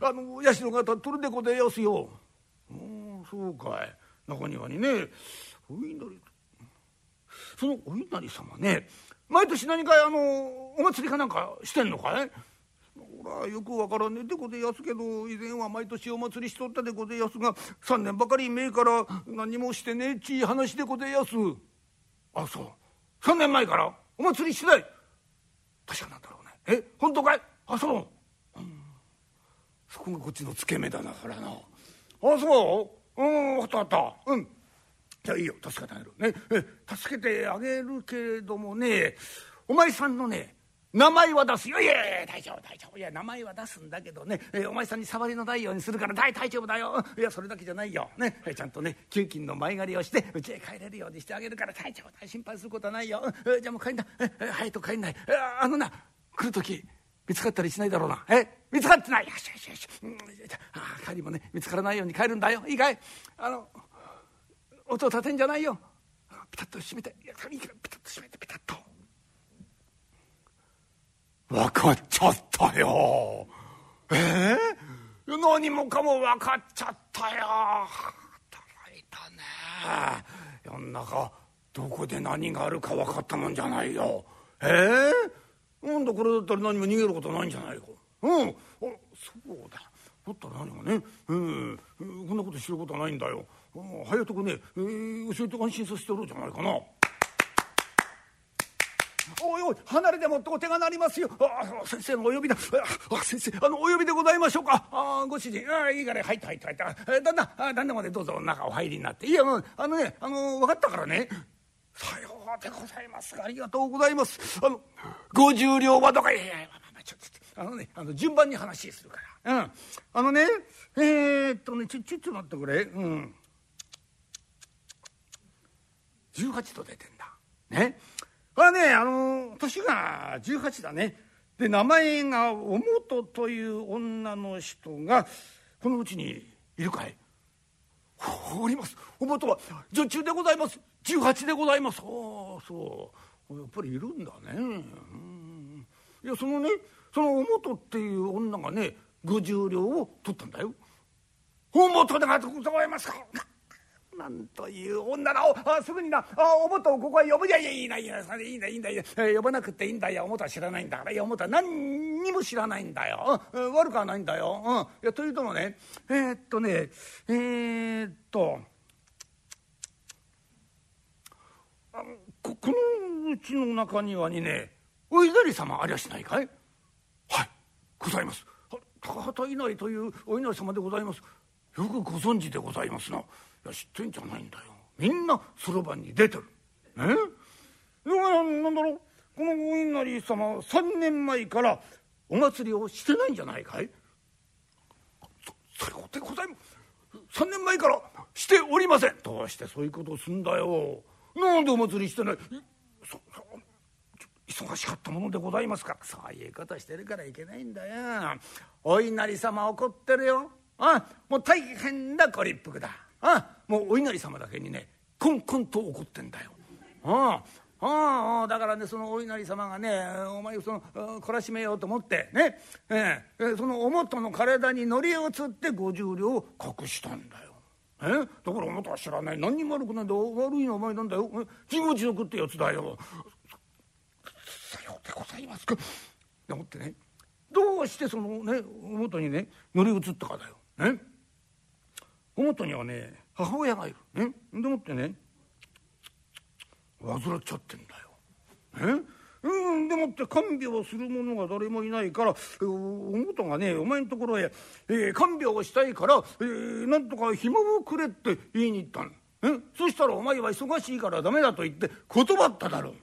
あの社が立っとるでございやすよ。おそうかい。中庭にねお稲荷そのお稲荷様ね毎年何かあのお祭りかなんかしてんのかい？ほらよくわからねえでございやすけど以前は毎年お祭りしとったでございやすが3年ばかり前から何もしてねえちい話でございやす。あそう。3年前からお祭りしてない。確かなんだろう。え本当かいあそう、うん、そこがこっちのつけ目だなほらなあそううん分かった分かったうん。じゃあいいよ。助けてあげる。ね。え助けてあげるけれどもねお前さんのね名前は出すよ。いやいや大丈夫大丈夫。いや名前は出すんだけどね、えお前さんに触りのないようにするから大大丈夫だよ。いやそれだけじゃないよ、ね、ちゃんとね給金の前借りをして家へ帰れるようにしてあげるから大丈夫。だ心配することはないよ、えじゃあもう帰んな。え早く帰んない。あのな来る時見つかったりしないだろうな。え？見つかってない。よしよしよし、うん、あ帰りもね見つからないように帰るんだよ。いいかい？あの音を立てんじゃないよ。ピタッと閉めて。いやいいからピタッと閉めて。ピタッと。分かっちゃったよ。え？えー、何もかも分かっちゃったよ。働いたね。世の中どこで何があるか分かったもんじゃないよ。え？えー、なんだこれだったら何も逃げることないんじゃないか。うん。あそうだ。だったら何もね、うん、こんなこと知ることはないんだよ。早とくね、えー、教えて安心させてやろうじゃないかな。おいおい離れでもってお手が鳴りますよ。あ先生のお呼びだ。あ先生あのお呼びでございましょうか。あご主人。あいいから入って入って入って旦那旦那までどうぞ中お入りになって。いやあのねあの分かったからね。さようでございます。ありがとうございます。あの50両はどかいやいやまあまあちょっとあのねあの順番に話するから。うん。あのねえー、っとねちょちょっと待ってくれ。うん。18度出てんだ。ね。これはねあの年が18だね。で名前がおもとという女の人がこのうちにいるかい？おります。おもとは女中でございます。18でございます。ああそう。やっぱりいるんだね。うん。いやそのねそのおもとっていう女がね50両を取ったんだよ。おもとでございますか。なんという女だ。あすぐにな。あおもとをここへ呼ぶ。じゃいやいいないいなそれいいんだいいんだいい呼ばなくていいんだ。よおもとは知らないんだから。いやおもとは何にも知らないんだよ、うん、悪くはないんだよ、うん、いやというともねえー、っとねえー、っとあここのうちの中にはにねお稲荷様ありゃしないかい？はいございます。高畑稲荷というお稲荷様でございます。よくご存知でございますな。や知ってんじゃないんだよ。みんなそろばんに出てる。ね？えなんだろう？このお稲荷様3年前からお祭りをしてないんじゃないかい？そそれでございます。3年前からしておりません。どうしてそういうことをすんだよ。なんでお祭りしてない？そそ忙しかったものでございますか？らそういうことしてるからいけないんだよ。お稲荷様怒ってるよ。あもう大変なご立腹だ。あもうお稲荷様だけにねコンコンと怒ってんだよあああだからねそのお稲荷様がねお前をその懲らしめようと思ってね、ええ、そのおもとの体に乗り移って五十両を隠したんだよ。えだからおもとは知らない何にも悪くないんだ悪いのお前なんだよ自業自得ってやつだよ。さようでございますか。でもってねどうしてそのねおもとにね乗り移ったかだよ。ねおもとにはね母親がいる。ね？でもってね患っちゃってんだよ。えうんでもって看病する者が誰もいないからおもとがねお前のところへ、えー、看病をしたいから、えー、なんとか紐をくれって言いに行ったんえそしたらお前は忙しいからダメだと言って断っただろう。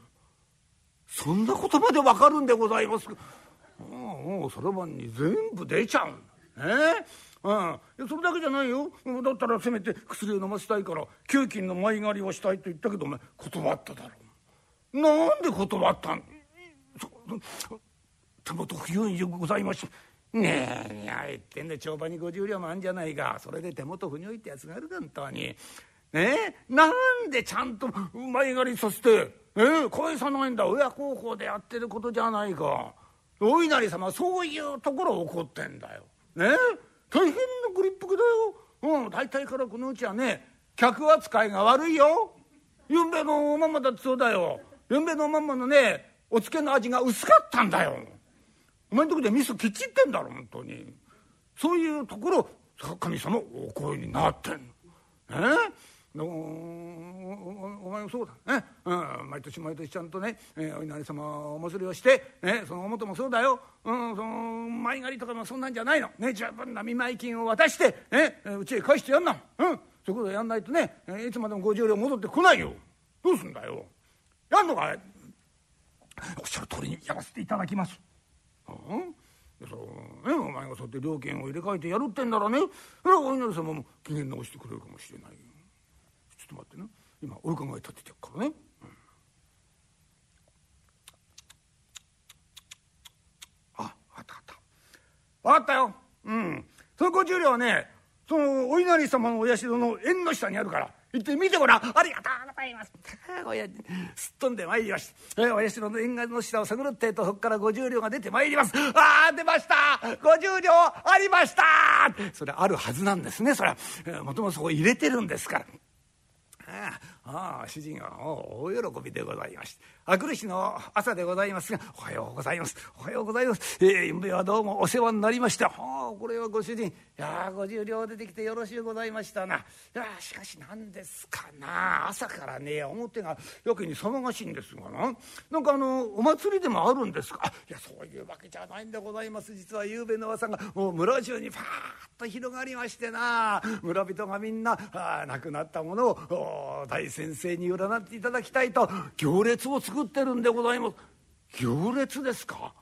そんな言葉でわかるんでございます。あもうそろばんに全部出ちゃう。えー、うん、それだけじゃないよ。だったらせめて薬を飲ませたいから給金の前借りをしたいと言ったけどお前断っただろ。うなんで断ったん？手元不用意でございましねえいや言ってんで帳場に50両もあんじゃないか。それで手元不如意ってやつがあるか本当に。ねえ？なんでちゃんと前借りさせてえ？え返さないんだ。親孝行でやってることじゃないか。お稲荷様そういうところ怒ってんだよ。ねえ？大変なご立腹だよ。うん大体からこのうちはね客扱いが悪いよ。ゆんべのおまんまだってそうだよ。ゆんべのおまんまのねお漬けの味が薄かったんだよ。お前んとこで味噌きっちってんだろ本当に。そういうところ神様お声になってんの。えおお前もそうだ。ね、うん、毎年毎年ちゃんとね、えー、お稲荷様お祭りをして、ね、その表もそうだよ、うん、その前借りとかもそんなんじゃないの、ね、十分な見舞い金を渡して、ね、うちへ返してやんな、うん、そういうことやんないとねいつまでも50両戻ってこないよ。どうすんだよ。やんのかい。おっしゃる通りにやらせていただきます。うん。そうね、お前がそうやって料金を入れ替えてやるってんならね。それはお稲荷様も機嫌直してくれるかもしれないよ。ちょっと待ってな。今お伺い立ててるからね。うん、ああったあった。分かったよ。うん。その50両はねそのお稲荷様のお社の縁の下にあるから行って見てごらん。ありがとうございます。おやすっ飛んでまいりました。お社の縁側の下を探るってえとそこから50両が出てまいります。ああ出ました。50両ありました。それあるはずなんですねそれ。はもともとそこ入れてるんですから。Ah, ああ主人は大喜びでございまして。あくる日の朝でございますが「おはようございます。おはようございます」えー、ゆんべはどうもお世話になりました」あこれはご主人。いや50両出てきてよろしゅうございましたな。いやしかし何ですかな。朝からね表がやけに騒がしいんですがな。なんかあのお祭りでもあるんですか。いやそういうわけじゃないんでございます。実は夕べの噂がもう村中にパーッと広がりましてな。村人がみんなあ亡くなったものを大先生に占っていただきたいと行列を作ってるんでございます。行列ですか？は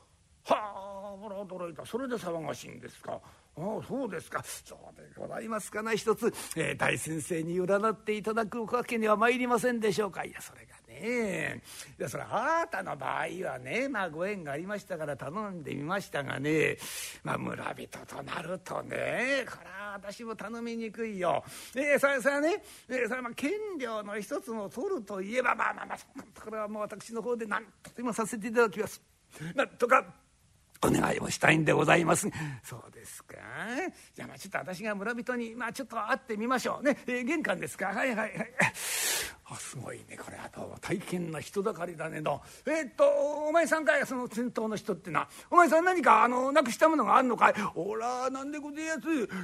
あほら驚いた。それで騒がしいんですか？ああそうですか。そうでございますかな一つ、えー、大先生に占っていただくわけには参りませんでしょうか。いやそれがねいやそれあなたの場合はねまあご縁がありましたから頼んでみましたがねまあ村人となるとねこれは私も頼みにくいよ。えー、それそれはね、えー、それはまあ権料の一つも取るといえばまあまあまあこれはもう私の方で何とでもさせていただきます。なんとかお願いをしたいんでございます。そうですか。じゃあまあちょっと私が村人にまあちょっと会ってみましょうね。えー、玄関ですか？はいはいはい。あすごいねこれはどうも大変な人だかりだねの。えー、っとお前さんかいその先頭の人ってなお前さん何かあのなくしたものがあんのかい？おらなんでごぜやす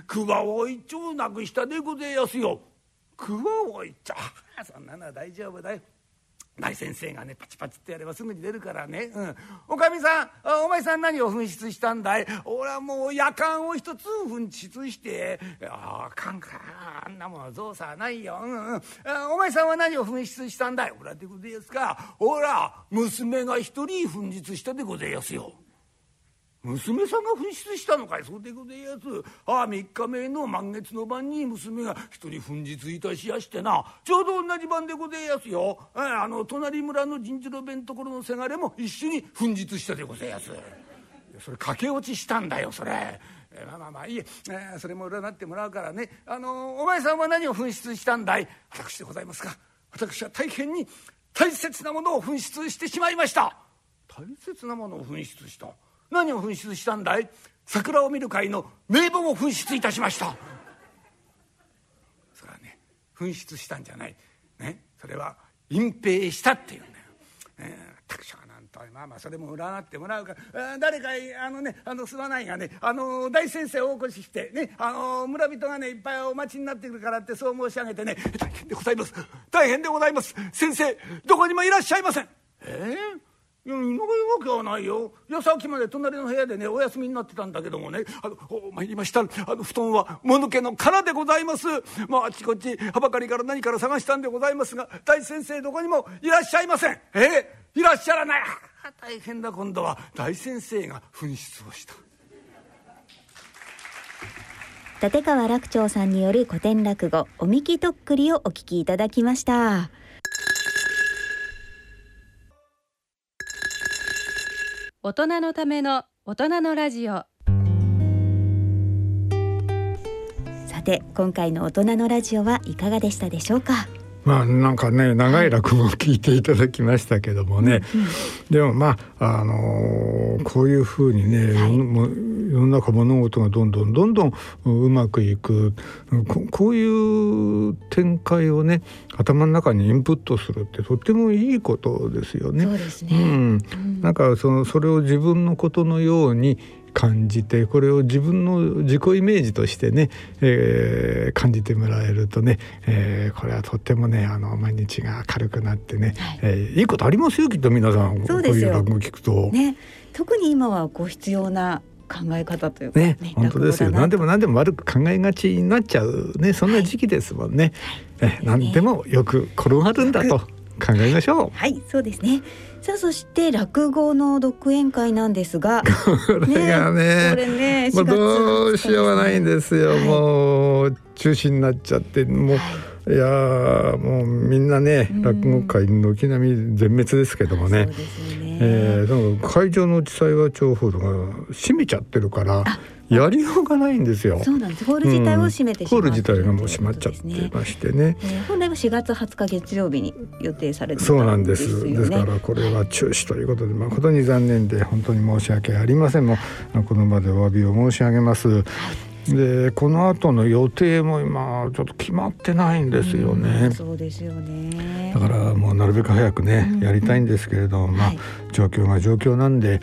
桑を一丁なくしたでごぜやすよ。桑を一丁そんなのは大丈夫だよ。大先生がねパチパチってやればすぐに出るからね「うん、おかみさんお前さん何を紛失したんだい？俺はもう夜間を一つ紛失してああかんかあんなもの造作ないよ、うんうん、お前さんは何を紛失したんだい？ほらでごぜえやすか？ほら娘が一人紛失したでごぜえやすよ。娘さんが紛失したのかい？そうでございやすああ3日目の満月の晩に娘が一人紛失いたしやしてな。ちょうど同じ晩でございやすよ。あの隣村の陣次郎弁ところのせがれも一緒に紛失したでございやすそれ駆け落ちしたんだよそれ。えまあまあまあいいえ。えー、それも占ってもらうからね。あのお前さんは何を紛失したんだい？私でございますか？私は大変に大切なものを紛失してしまいました。大切なものを紛失した。何を紛失したんだい？桜を見る会の名簿を紛失いたしました。それはね紛失したんじゃない。ねそれは隠蔽したっていうんだよ、えー、たくなんとまあまあそれも占ってもらうか。ら誰かあのねあのすまないがねあの大先生をお越ししてねあの村人がねいっぱいお待ちになってくるからってそう申し上げてね。大変でございます。大変でございます。先生どこにもいらっしゃいません。ええーいやいないわけはないよ。いやさっきまで隣の部屋でねお休みになってたんだけどもね。あの参りました。あの布団はもぬけの殻でございます。まああちこちはばかりから何から探したんでございますが大先生どこにもいらっしゃいません。えー、いらっしゃらない。大変だ今度は。大先生が紛失をした。立川楽長さんによる古典落語おみきとっくりをお聞きいただきました。大人のための大人のラジオ。さて今回の大人のラジオはいかがでしたでしょうか？まあなんかね長い落語を聞いていただきましたけどもね、でもまああのー、こういうふうにね、はい、世の中物事がどんどんどんどんうまくいく。こういう展開をね頭の中にインプットするってとってもいいことですよね。そうね、うん、なんかそのそれを自分のことのように感じてこれを自分の自己イメージとしてね、えー、感じてもらえるとね、えー、これはとってもねあの毎日が明るくなってね、はい。えー、いいことありますよきっと皆さん。こういう落語聞くと。ね、特に今はこう必要な考え方というかね、ね、本当ですよ。何でも何でも悪く考えがちになっちゃう。ねそんな時期ですもんね、はい、え何でもよく転がるんだと考えましょう。はいそうですね。さあそして落語の独演会なんですが。これがねこれねもうどうしようがないんですよ、はい、もう中止になっちゃって。もう、はい。いやもうみんなね、落語界軒並み全滅ですけどもね。えー、会場の地裁は調布が閉めちゃってるからやりようがないんですよ。そうなんです。ホール自体を閉めて、うん、ホール自体がもう閉まっちゃってましてね。えー、本来は4月20日月曜日に予定されて、ね、そうなんです。ですからこれは中止ということで誠に残念で本当に申し訳ありませんもこの場でお詫びを申し上げます。はいでこの後の予定も今ちょっと決まってないんですよね。うそうですよね。だからもうなるべく早くね、やりたいんですけれども、まあ、状況が状況なんで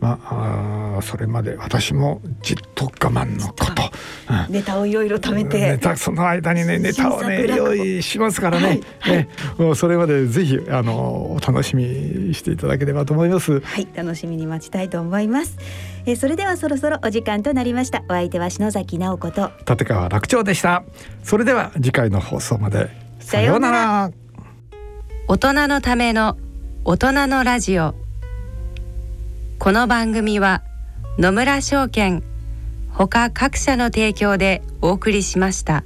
まあ、あそれまで私もじっと我慢のこと、うん、ネタをいろいろ貯めて。その間にねネタをね用意しますからね。はい、ね。もうそれまでぜひあのお楽しみしていただければと思います。はい。楽しみに待ちたいと思いますえそれではそろそろお時間となりました。お相手は篠崎直子と。立川楽長でした。それでは次回の放送まで。さようなら。大人のための大人のラジオ。この番組は野村証券ほか各社の提供でお送りしました。